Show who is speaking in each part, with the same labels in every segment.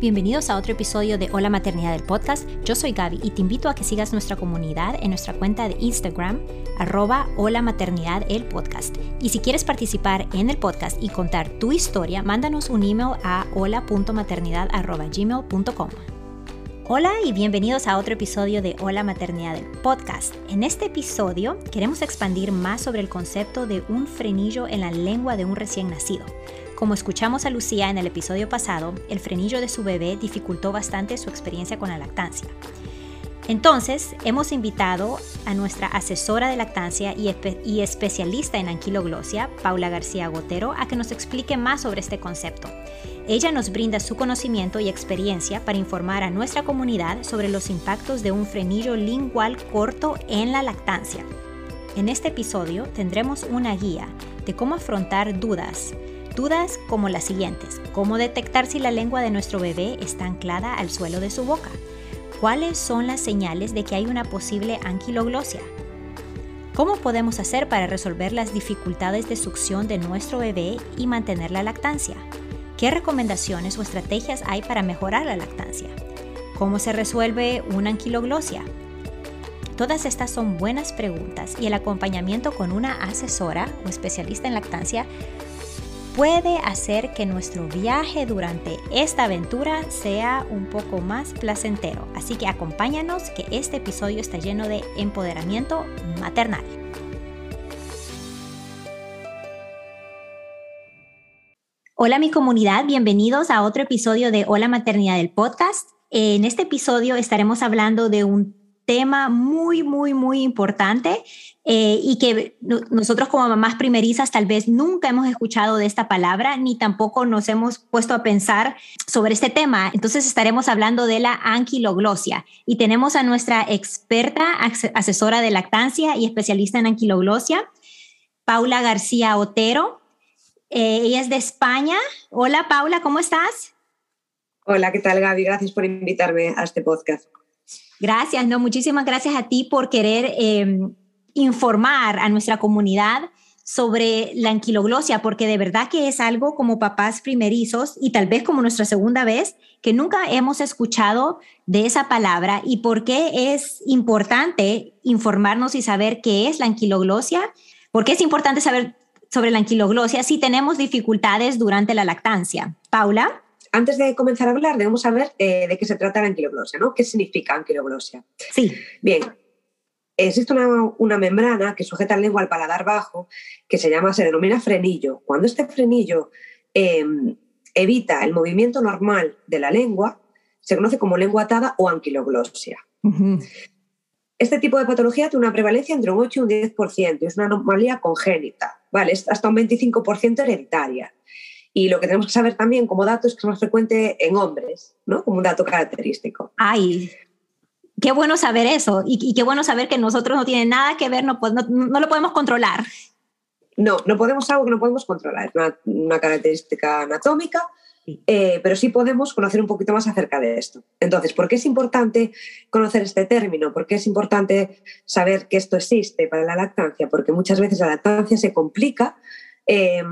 Speaker 1: Bienvenidos a otro episodio de Hola Maternidad del podcast. Yo soy Gaby y te invito a que sigas nuestra comunidad en nuestra cuenta de Instagram, arroba Hola Maternidad el podcast. Y si quieres participar en el podcast y contar tu historia, mándanos un email a hola.maternidad.gmail.com. Hola y bienvenidos a otro episodio de Hola Maternidad del podcast. En este episodio queremos expandir más sobre el concepto de un frenillo en la lengua de un recién nacido. Como escuchamos a Lucía en el episodio pasado, el frenillo de su bebé dificultó bastante su experiencia con la lactancia. Entonces, hemos invitado a nuestra asesora de lactancia y, especialista en anquiloglosia, Paula García Gotero, a que nos explique más sobre este concepto. Ella nos brinda su conocimiento y experiencia para informar a nuestra comunidad sobre los impactos de un frenillo lingual corto en la lactancia. En este episodio tendremos una guía de cómo afrontar dudas, Dudas como las siguientes. ¿Cómo detectar si la lengua de nuestro bebé está anclada al suelo de su boca? ¿Cuáles son las señales de que hay una posible anquiloglosia? ¿Cómo podemos hacer para resolver las dificultades de succión de nuestro bebé y mantener la lactancia? ¿Qué recomendaciones o estrategias hay para mejorar la lactancia? ¿Cómo se resuelve una anquiloglosia? Todas estas son buenas preguntas y el acompañamiento con una asesora o especialista en lactancia puede hacer que nuestro viaje durante esta aventura sea un poco más placentero. Así que acompáñanos que este episodio está lleno de empoderamiento maternal. Hola mi comunidad, bienvenidos a otro episodio de Hola Maternidad del podcast. En este episodio estaremos hablando de un tema muy, muy, muy importante eh, y que nosotros como mamás primerizas tal vez nunca hemos escuchado de esta palabra ni tampoco nos hemos puesto a pensar sobre este tema. Entonces estaremos hablando de la anquiloglosia y tenemos a nuestra experta asesora de lactancia y especialista en anquiloglosia, Paula García Otero. Eh, ella es de España. Hola Paula, ¿cómo estás?
Speaker 2: Hola, ¿qué tal Gaby? Gracias por invitarme a este podcast.
Speaker 1: Gracias, no, muchísimas gracias a ti por querer em, informar a nuestra comunidad sobre la anquiloglosia, porque de verdad que es algo como papás primerizos y tal vez como nuestra segunda vez, que nunca hemos escuchado de esa palabra y por qué es importante informarnos y saber qué es la anquiloglosia, porque es importante saber sobre la anquiloglosia si tenemos dificultades durante la lactancia. Paula
Speaker 2: antes de comenzar a hablar, debemos saber eh, de qué se trata la anquiloglosia, ¿no? ¿Qué significa anquiloglosia?
Speaker 1: Sí.
Speaker 2: Bien, existe una, membrana que sujeta la lengua al paladar bajo que se llama, se denomina frenillo. Cuando este frenillo em, evita el movimiento normal de la lengua, se conoce como lengua atada o anquiloglosia. Este tipo de patología tiene una prevalencia entre un 8 y un 10%, y es una anomalía congénita, ¿vale? Es hasta un 25% hereditaria. Y lo que tenemos que saber también como dato es que es más frecuente en hombres, ¿no? Como un dato característico.
Speaker 1: Ay, qué bueno saber eso y, qué bueno saber que nosotros no tiene nada que ver, no, no, lo podemos controlar.
Speaker 2: No, no podemos algo que no podemos controlar, es una, característica anatómica, eh, pero sí podemos conocer un poquito más acerca de esto. Entonces, ¿por qué es importante conocer este término? ¿Por qué es importante saber que esto existe para la lactancia? Porque muchas veces la lactancia se complica. Eh,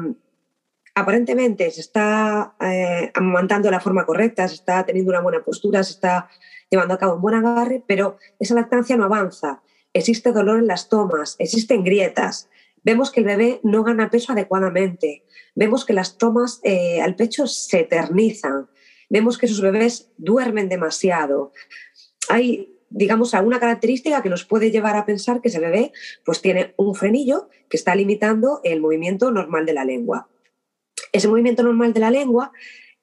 Speaker 2: aparentemente se está eh, de la forma correcta, se está teniendo una buena postura, se está llevando a cabo un buen agarre, pero esa lactancia no avanza. Existe dolor en las tomas, existen grietas, vemos que el bebé no gana peso adecuadamente, vemos que las tomas eh, al pecho se eternizan, vemos que sus bebés duermen demasiado. Hay digamos, alguna característica que nos puede llevar a pensar que ese bebé pues, tiene un frenillo que está limitando el movimiento normal de la lengua ese movimiento normal de la lengua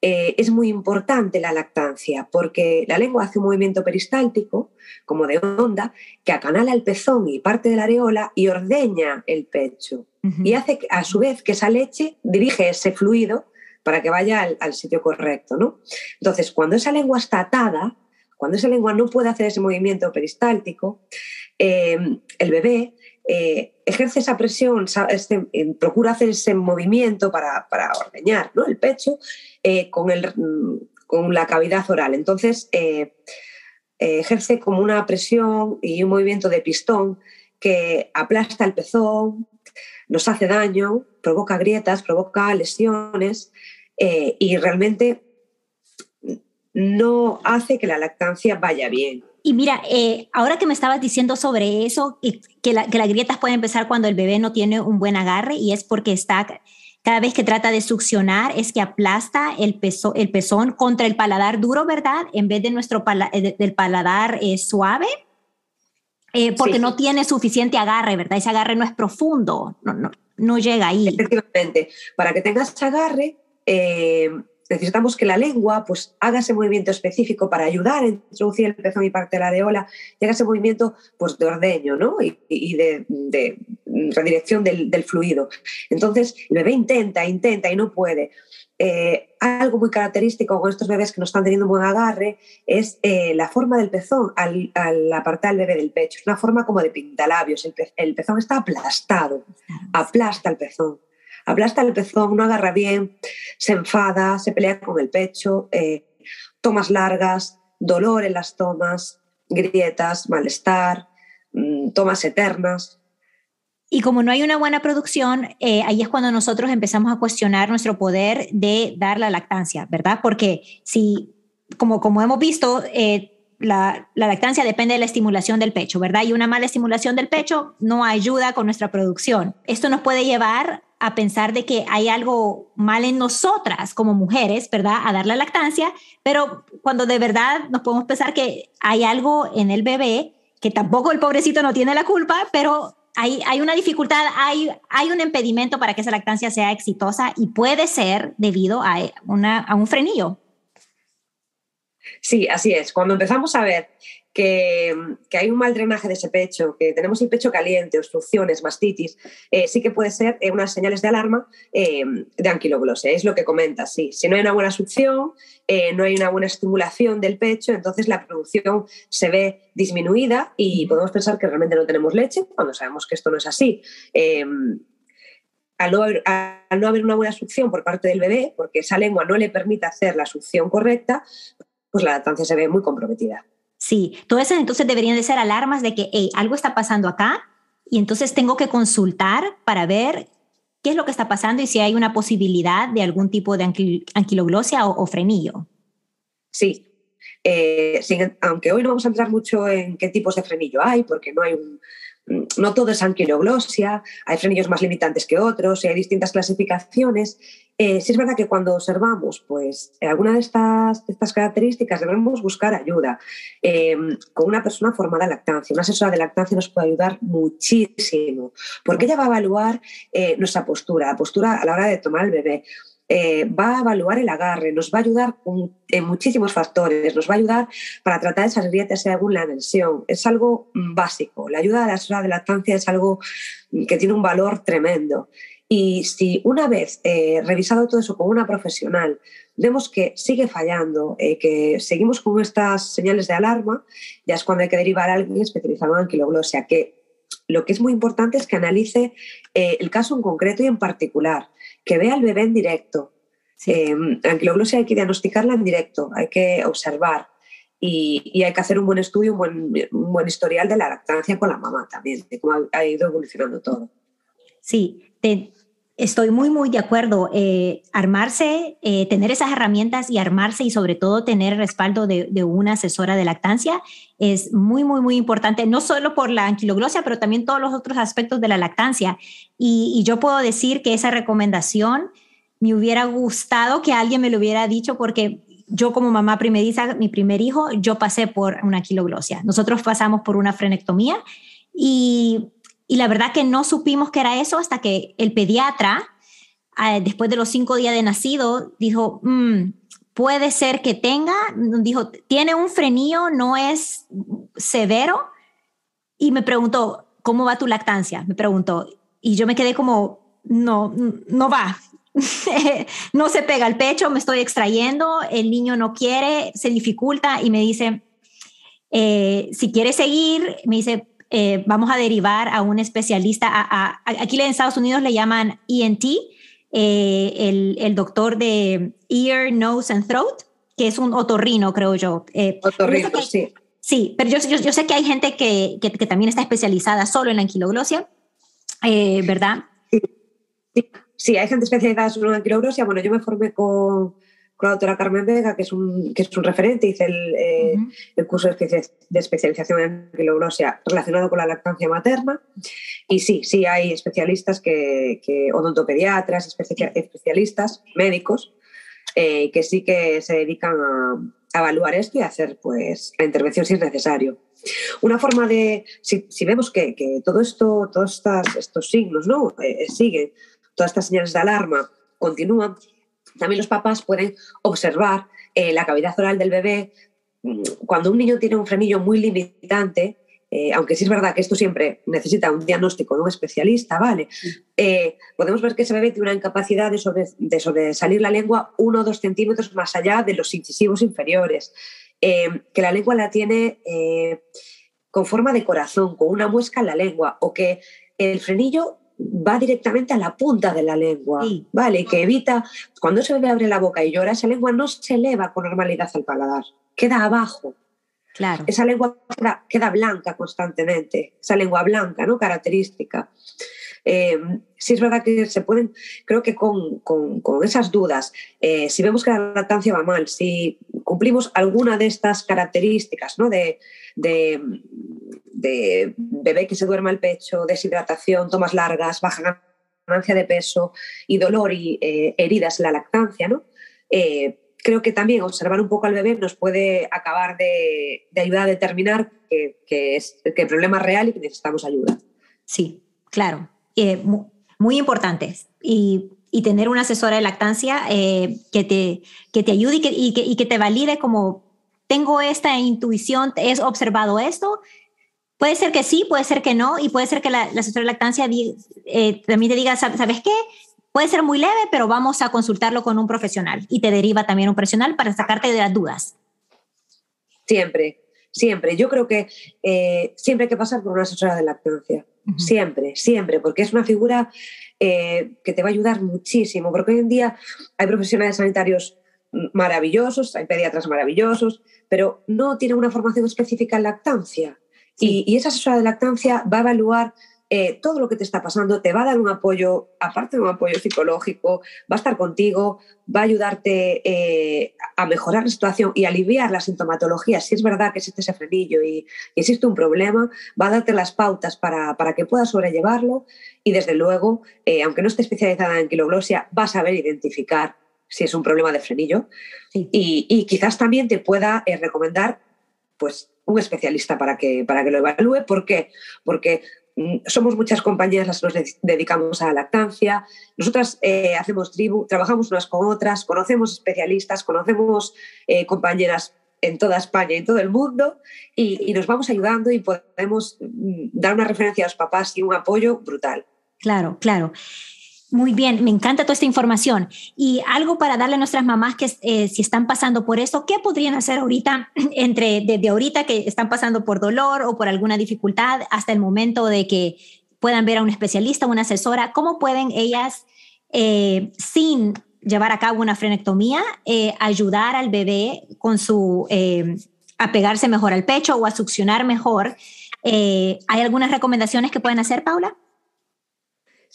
Speaker 2: eh, es muy importante la lactancia, porque la lengua hace un movimiento peristáltico, como de onda, que acanala el pezón y parte de la areola y ordeña el pecho. Y hace a su vez que esa leche dirige ese fluido para que vaya al, sitio correcto. ¿no? Entonces, cuando esa lengua está atada, cuando esa lengua no puede hacer ese movimiento peristáltico, eh, el bebé eh, ejerce esa presión, este, procura hacer ese movimiento para, ordeñar el pecho eh, con, el, con, la cavidad oral. Entonces, ejerce como una presión y un movimiento de pistón que aplasta el pezón, nos hace daño, provoca grietas, provoca lesiones y realmente no hace que la lactancia vaya bien.
Speaker 1: Y mira, eh, ahora que me estabas diciendo sobre eso, que, que, las grietas pueden empezar cuando el bebé no tiene un buen agarre y es porque está, cada vez que trata de succionar, es que aplasta el, peso, el pezón contra el paladar duro, ¿verdad? En vez de nuestro eh, del paladar eh, suave. porque no tiene suficiente agarre, ¿verdad? Ese agarre no es profundo, no, no, no llega ahí.
Speaker 2: Efectivamente, para que tengas agarre, necesitamos que la lengua pues, haga ese movimiento específico para ayudar a introducir el pezón y parte de la areola y haga ese movimiento pues, de ordeño ¿no? y, de, redirección del, fluido. Entonces, el bebé intenta, intenta y no puede. Eh, algo muy característico con estos bebés que no están teniendo un buen agarre es eh, la forma del pezón al, apartar el bebé del pecho. Es una forma como de pintalabios. El, el pezón está aplastado, aplasta el pezón aplasta el pezón, no agarra bien, se enfada, se pelea con el pecho, eh, tomas largas, dolor en las tomas, grietas, malestar, mm, tomas eternas.
Speaker 1: Y como no hay una buena producción, eh, ahí es cuando nosotros empezamos a cuestionar nuestro poder de dar la lactancia, ¿verdad? Porque si, como, como hemos visto, eh, la, la, lactancia depende de la estimulación del pecho, ¿verdad? Y una mala estimulación del pecho no ayuda con nuestra producción. Esto nos puede llevar a pensar de que hay algo mal en nosotras como mujeres, ¿verdad? A dar la lactancia, pero cuando de verdad nos podemos pensar que hay algo en el bebé, que tampoco el pobrecito no tiene la culpa, pero hay, hay una dificultad, hay, hay un impedimento para que esa lactancia sea exitosa y puede ser debido a, una, a un frenillo.
Speaker 2: Sí, así es. Cuando empezamos a ver que, hay un mal drenaje de ese pecho, que tenemos el pecho caliente, obstrucciones, mastitis, eh, sí que puede ser eh, unas señales de alarma eh, de anquiloglosia. Es lo que comentas, sí. Si no hay una buena succión, no hay una buena estimulación del pecho, entonces la producción se ve disminuida y podemos pensar que realmente no tenemos leche cuando sabemos que esto no es así. Al no, haber, al no, haber, una buena succión por parte del bebé, porque esa lengua no le permite hacer la succión correcta, pues la lactancia se ve muy comprometida.
Speaker 1: Sí, todas esas entonces deberían de ser alarmas de que algo está pasando acá y entonces tengo que consultar para ver qué es lo que está pasando y si hay una posibilidad de algún tipo de anquiloglosia o, frenillo.
Speaker 2: Sí, eh, aunque hoy no vamos a entrar mucho en qué tipos de frenillo hay, porque no hay un, no todo es anquiloglosia, hay frenillos más limitantes que otros, hay distintas clasificaciones. Eh, sí es verdad que cuando observamos pues, alguna de estas, estas características debemos buscar ayuda em, con una persona formada en lactancia. Una asesora de lactancia nos puede ayudar muchísimo porque ella va a evaluar eh, nuestra postura, la postura a la hora de tomar el bebé. Eh, va a evaluar el agarre, nos va a ayudar en muchísimos factores, nos va a ayudar para tratar esas grietas según la tensión. Es algo básico. La ayuda de la asesora de lactancia es algo que tiene un valor tremendo. Y si una vez eh, revisado todo eso con una profesional, vemos que sigue fallando, eh, que seguimos con estas señales de alarma, ya es cuando hay que derivar a alguien especializado en anquiloglosia, que lo que es muy importante es que analice el caso en concreto y en particular que vea al bebé en directo. Eh, anquiloglosia hay que diagnosticarla en directo, hay que observar y, hay que hacer un buen estudio, un buen, un buen, historial de la lactancia con la mamá también, de cómo ha, ido evolucionando todo.
Speaker 1: Sí, te, Estoy muy, muy de acuerdo. Eh, armarse, eh, tener esas herramientas y armarse y sobre todo tener respaldo de, una asesora de lactancia es muy, muy, muy importante, no solo por la anquiloglosia, pero también todos los otros aspectos de la lactancia. Y, yo puedo decir que esa recomendación me hubiera gustado que alguien me lo hubiera dicho porque yo como mamá primeriza, mi primer hijo, yo pasé por una anquiloglosia. Nosotros pasamos por una frenectomía y y la verdad que no supimos que era eso hasta que el pediatra, ah, después de los cinco días de nacido, dijo, mm, puede ser que tenga, dijo, tiene un frenillo, no es severo. Y me preguntó, ¿cómo va tu lactancia? Me preguntó. Y yo me quedé como, no, no va. no se pega el pecho, me estoy extrayendo, el niño no quiere, se dificulta y me dice, eh, si quiere seguir, me dice, eh, vamos a derivar a un especialista. A, aquí en Estados Unidos le llaman ENT, eh, el, el, doctor de ear, nose and throat, que es un otorrino, creo yo.
Speaker 2: Eh, otorrino, sí.
Speaker 1: Sí, pero yo, yo, yo, sé que hay gente que, que, también está especializada solo en la anquiloglosia, ¿verdad?
Speaker 2: Sí. sí. hay gente especializada solo en anquiloglosia. Bueno, yo me formé con, doctora Carmen Vega, que es un, que es un referente, hice el, eh, el curso de, especialización en anquiloglosia relacionado con la lactancia materna. Y sí, sí hay especialistas, que, que odontopediatras, especialistas, médicos, eh, que sí que se dedican a, evaluar esto y a hacer pues, la intervención si es necesario. Una forma de, si, si vemos que, que, todo esto, todos estos signos ¿no? Eh, siguen, todas estas señales de alarma continúan, también los papás pueden observar eh, la cavidad oral del bebé. Cuando un niño tiene un frenillo muy limitante, eh, aunque sí es verdad que esto siempre necesita un diagnóstico de un especialista, ¿vale? Eh, podemos ver que ese bebé tiene una incapacidad de, sobresalir la lengua uno o dos centímetros más allá de los incisivos inferiores, que la lengua la tiene con forma de corazón, con una muesca en la lengua, o que el frenillo va directamente a la punta de la lengua, ¿vale? Que evita, cuando ese bebé abre la boca y llora, esa lengua no se eleva con normalidad al paladar, queda abajo.
Speaker 1: Claro.
Speaker 2: Esa lengua queda, blanca constantemente, esa lengua blanca, ¿no? Característica. Eh, sí es verdad que se pueden, creo que con, esas dudas, eh, si vemos que la lactancia va mal, si cumplimos alguna de estas características, ¿no? De, de, bebé que se duerma el pecho, deshidratación, tomas largas, baja ganancia de peso y dolor y eh, heridas en la lactancia, ¿no? Eh, creo que también observar un poco al bebé nos puede acabar de, ayudar a determinar que, es, que el problema es real y que necesitamos ayuda.
Speaker 1: Sí, claro. Eh, muy, importante. Y, tener una asesora de lactancia que, te, que te ayude y que, y que, te valide como tengo esta intuición, he observado esto Puede ser que sí, puede ser que no, y puede ser que la, asesora de lactancia eh, también te diga, ¿sabes qué? Puede ser muy leve, pero vamos a consultarlo con un profesional y te deriva también un profesional para sacarte de las dudas.
Speaker 2: Siempre, siempre. Yo creo que eh, siempre hay que pasar por una asesora de lactancia. Siempre, siempre, porque es una figura eh, que te va a ayudar muchísimo, porque hoy en día hay profesionales sanitarios maravillosos, hay pediatras maravillosos, pero no tienen una formación específica en lactancia. Y, esa asesora de lactancia va a evaluar eh, todo lo que te está pasando, te va a dar un apoyo, aparte de un apoyo psicológico, va a estar contigo, va a ayudarte eh, a mejorar la situación y aliviar la sintomatología. Si es verdad que existe ese frenillo y, existe un problema, va a darte las pautas para, que puedas sobrellevarlo y desde luego, eh, aunque no esté especializada en quiloglosia, va a saber identificar si es un problema de frenillo y, y, quizás también te pueda recomendar pues un especialista para que, para que lo evalúe. ¿Por qué? Porque somos muchas compañías las que nos dedicamos a la lactancia. Nosotras eh, hacemos tribu, trabajamos unas con otras, conocemos especialistas, conocemos eh, compañeras en toda España y en todo el mundo y, nos vamos ayudando y podemos mm, dar una referencia a los papás y un apoyo brutal.
Speaker 1: Claro, claro. Muy bien, me encanta toda esta información. Y algo para darle a nuestras mamás que eh, si están pasando por esto, ¿qué podrían hacer ahorita, entre desde ahorita que están pasando por dolor o por alguna dificultad hasta el momento de que puedan ver a un especialista o una asesora? ¿Cómo pueden ellas, eh, sin llevar a cabo una frenectomía, eh, ayudar al bebé con su a pegarse mejor al pecho o a succionar mejor? ¿Hay algunas recomendaciones que pueden hacer, Paula?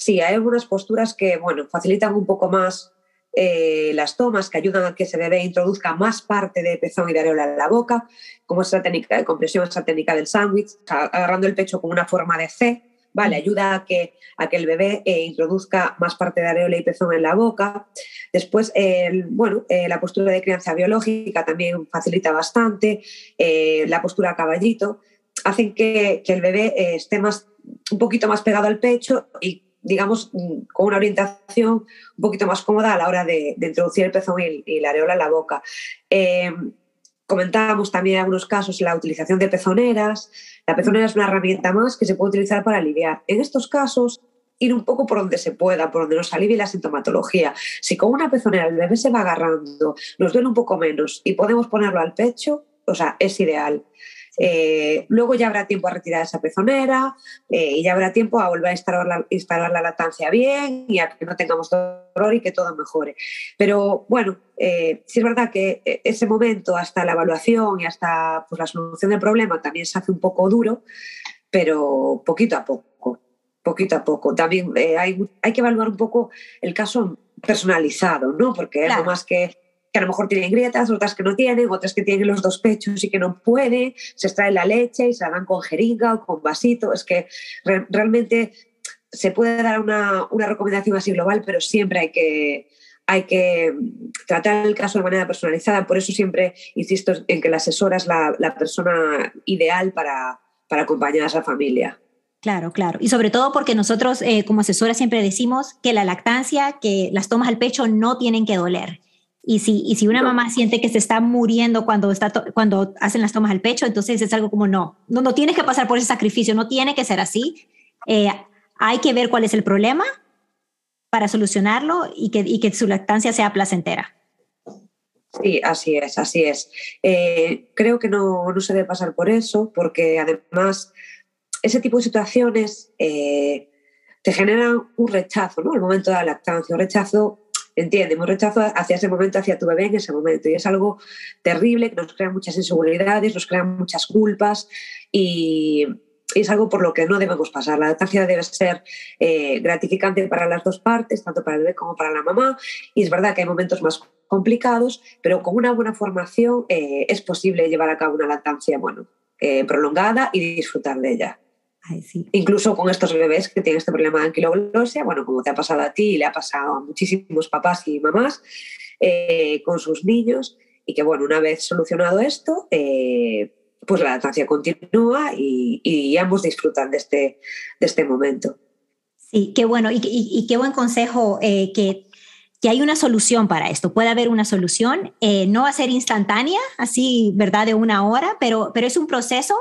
Speaker 2: Sí, hay algunas posturas que, bueno, facilitan un poco más eh, las tomas, que ayudan a que ese bebé introduzca más parte de pezón y de areola en la boca, como esa técnica de compresión, esa técnica del sándwich, agarrando el pecho con una forma de C, ¿vale? Ayuda a que, a que el bebé eh, introduzca más parte de areola y pezón en la boca. Después, bueno, eh, la postura de crianza biológica también facilita bastante, la postura caballito, hacen que, que el bebé esté más, un poquito más pegado al pecho y digamos, mm, con una orientación un poquito más cómoda a la hora de, introducir el pezón y, la areola en la boca. Eh, comentábamos también en algunos casos la utilización de pezoneras. La pezonera es una herramienta más que se puede utilizar para aliviar. En estos casos, ir un poco por donde se pueda, por donde nos alivie la sintomatología. Si con una pezonera el bebé se va agarrando, nos duele un poco menos y podemos ponerlo al pecho, o sea, es ideal. Eh, luego ya habrá tiempo a retirar esa pezonera eh, y ya habrá tiempo a volver a instalar la, instalar la lactancia bien y a que no tengamos dolor y que todo mejore. Pero bueno, eh, sí es verdad que ese momento hasta la evaluación y hasta pues, la solución del problema también se hace un poco duro, pero poquito a poco, poquito a poco. También hay, hay, que evaluar un poco el caso personalizado, ¿no? Porque es más que que a lo mejor tienen grietas, otras que no tienen, otras que tienen los dos pechos y que no pueden, se extrae la leche y se la dan con jeringa o con vasito. Es que realmente se puede dar una, una, recomendación así global, pero siempre hay que, hay que tratar el caso de manera personalizada. Por eso siempre insisto en que la asesora es la, la persona ideal para, para acompañar a esa familia.
Speaker 1: Claro, claro. Y sobre todo porque nosotros eh, como asesora siempre decimos que la lactancia, que las tomas al pecho no tienen que doler. Y si, y si una mamá siente que se está muriendo cuando, está cuando hacen las tomas al pecho, entonces es algo como no, no, no tienes que pasar por ese sacrificio, no tiene que ser así. Eh, hay que ver cuál es el problema para solucionarlo y que, y que su lactancia sea placentera.
Speaker 2: Sí, así es, así es. Eh, creo que no, no, se debe pasar por eso, porque además ese tipo de situaciones eh, te generan un rechazo, ¿no? El momento de la lactancia, un rechazo, entiende, un rechazo hacia ese momento, hacia tu bebé en ese momento. Y es algo terrible que nos crea muchas inseguridades, nos crea muchas culpas y es algo por lo que no debemos pasar. La lactancia debe ser eh, gratificante para las dos partes, tanto para el bebé como para la mamá. Y es verdad que hay momentos más complicados, pero con una buena formación eh, es posible llevar a cabo una lactancia bueno, eh, prolongada y disfrutar de ella. Incluso con estos bebés que tienen este problema de anquiloglosia, bueno, como te ha pasado a ti y le ha pasado a muchísimos papás y mamás con sus niños, y que bueno, una vez solucionado esto, pues la lactancia continúa y, ambos disfrutan de este, de este momento.
Speaker 1: Sí, qué bueno y, qué buen consejo eh, que, que, hay una solución para esto. Puede haber una solución, eh, no va a ser instantánea, así, ¿verdad? De una hora, pero, pero es un proceso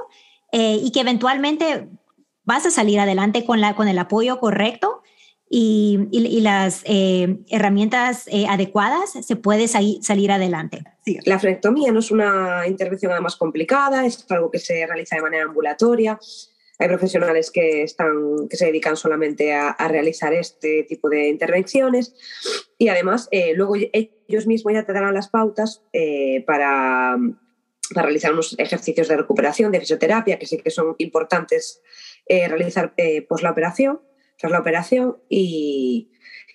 Speaker 1: eh, y que eventualmente vas a salir adelante con, la, con el apoyo correcto y, y, las eh, herramientas eh, adecuadas, se puede salir adelante.
Speaker 2: Sí, la frectomía no es una intervención además complicada, es algo que se realiza de manera ambulatoria. Hay profesionales que, están, que se dedican solamente a, realizar este tipo de intervenciones y además eh, luego ellos mismos ya te darán las pautas para, para realizar unos ejercicios de recuperación, de fisioterapia, que sí que son importantes realizar pues la operación tras la operación y,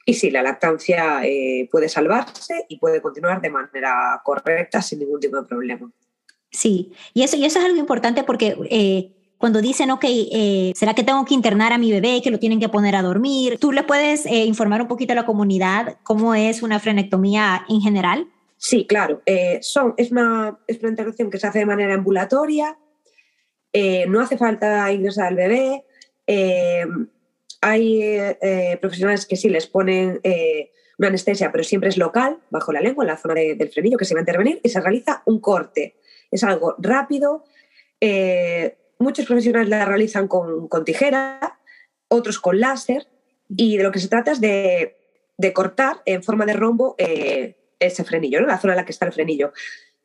Speaker 2: y sí, la lactancia eh, puede salvarse y puede continuar de manera correcta sin ningún tipo de problema.
Speaker 1: Sí, y eso, y eso es algo importante porque eh, cuando dicen, ok, eh, ¿será que tengo que internar a mi bebé, que lo tienen que poner a dormir? ¿Tú le puedes informar un poquito a la comunidad cómo es una frenectomía en general?
Speaker 2: Sí, claro. son, es, una, es una intervención que se hace de manera ambulatoria, no hace falta ingresar al bebé hay eh, profesionales que sí les ponen eh, una anestesia, pero siempre es local, bajo la lengua, en la zona del frenillo que se va a intervenir y se realiza un corte. Es algo rápido. Eh, muchos profesionales la realizan con, tijera, otros con láser y de lo que se trata es de, cortar en forma de rombo ese frenillo, la zona en la que está el frenillo.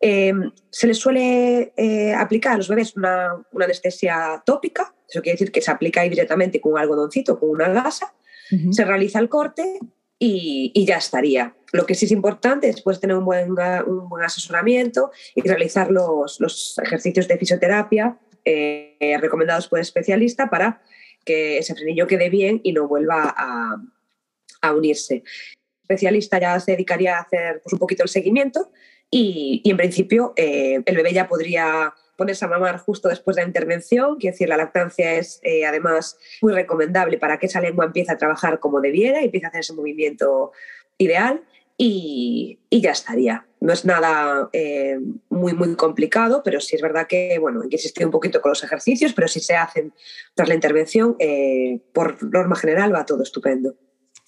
Speaker 2: Se les suele aplicar a los bebés una, una anestesia tópica, eso quiere decir que se aplica ahí directamente con un algodoncito, con una gasa, se realiza el corte y, ya estaría. Lo que sí es importante es pues, tener un buen, un buen asesoramiento y realizar los, los ejercicios de fisioterapia eh, recomendados por el especialista para que ese frenillo quede bien y no vuelva a, a unirse. El especialista ya se dedicaría a hacer pues, un poquito el seguimiento y, en principio eh, el bebé ya podría pones a mamar justo después de la intervención, quiero decir, la lactancia es eh, además muy recomendable para que esa lengua empiece a trabajar como debiera y empiece a hacer ese movimiento ideal y, ya estaría. No es nada eh, muy, muy complicado, pero sí es verdad que, bueno, hay que insistir un poquito con los ejercicios, pero si se hacen tras la intervención, por norma general va todo estupendo.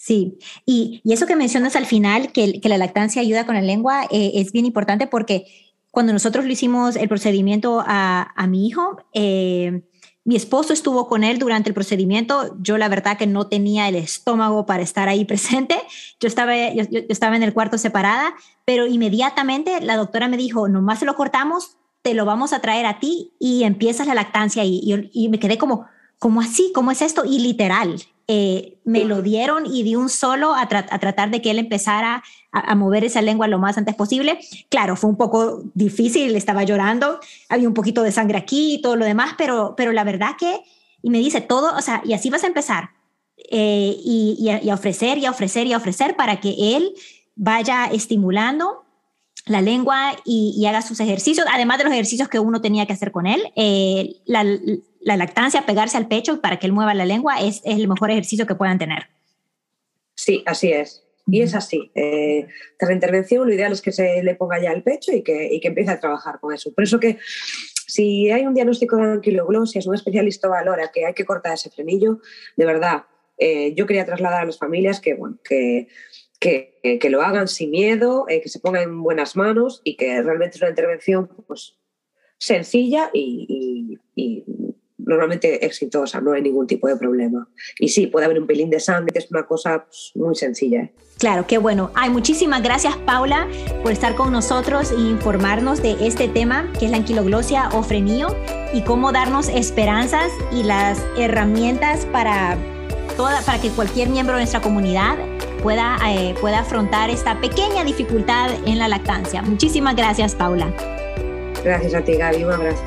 Speaker 1: Sí, y, eso que mencionas al final, que, que, la lactancia ayuda con la lengua, es bien importante porque cuando nosotros le hicimos el procedimiento a, a mi hijo, eh, mi esposo estuvo con él durante el procedimiento. Yo la verdad que no tenía el estómago para estar ahí presente. Yo estaba, yo, estaba en el cuarto separada, pero inmediatamente la doctora me dijo, nomás se lo cortamos, te lo vamos a traer a ti y empiezas la lactancia. Y, y, y me quedé como, ¿cómo así? ¿Cómo es esto? Y literal, eh, me lo dieron y di un solo a, tratar de que él empezara a, mover esa lengua lo más antes posible. Claro, fue un poco difícil, estaba llorando, había un poquito de sangre aquí y todo lo demás, pero, pero la verdad que, y me dice todo, o sea, y así vas a empezar, eh, y, a, ofrecer, y a ofrecer, y a ofrecer para que él vaya estimulando la lengua y, haga sus ejercicios, además de los ejercicios que uno tenía que hacer con él. Eh, la, lactancia, pegarse al pecho para que él mueva la lengua es, el mejor ejercicio que puedan tener.
Speaker 2: Sí, así es. Y es así. Eh, tras la intervención, lo ideal es que se le ponga ya el pecho y que, y que empiece a trabajar con eso. Por eso que si hay un diagnóstico de anquiloglosia, es un especialista valora que hay que cortar ese frenillo, de verdad, eh, yo quería trasladar a las familias que, bueno, que que, lo hagan sin miedo, eh, que se pongan en buenas manos y que realmente es una intervención pues, sencilla y, normalmente exitosa, no hay ningún tipo de problema. Y sí, puede haber un pelín de sangre, que es una cosa pues, muy sencilla. ¿eh?
Speaker 1: Claro, qué bueno. Ay, muchísimas gracias Paula por estar con nosotros e informarnos de este tema que es la anquiloglosia o frenillo y cómo darnos esperanzas y las herramientas para, toda, para que cualquier miembro de nuestra comunidad pueda, eh, pueda afrontar esta pequeña dificultad en la lactancia. Muchísimas gracias, Paula.
Speaker 2: Gracias a ti, Gaby. Un abrazo.